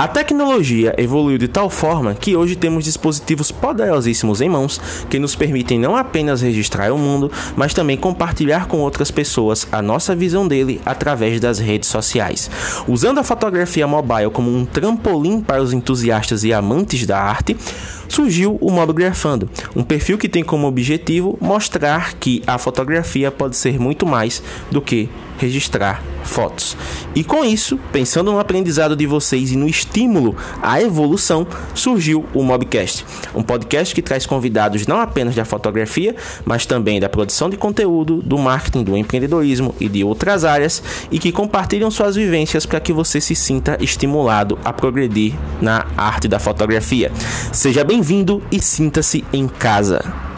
A tecnologia evoluiu de tal forma que hoje temos dispositivos poderosíssimos em mãos que nos permitem não apenas registrar o mundo, mas também compartilhar com outras pessoas a nossa visão dele através das redes sociais. Usando a fotografia mobile como um trampolim para os entusiastas e amantes da arte, surgiu o Modo Grafando, um perfil que tem como objetivo mostrar que a fotografia pode ser muito mais do que registrar fotos. E com isso, pensando no aprendizado de vocês e no estímulo à evolução, surgiu o Mobcast, um podcast que traz convidados não apenas da fotografia, mas também da produção de conteúdo, do marketing, do empreendedorismo e de outras áreas e que compartilham suas vivências para que você se sinta estimulado a progredir na arte da fotografia. Seja bem-vindo e sinta-se em casa.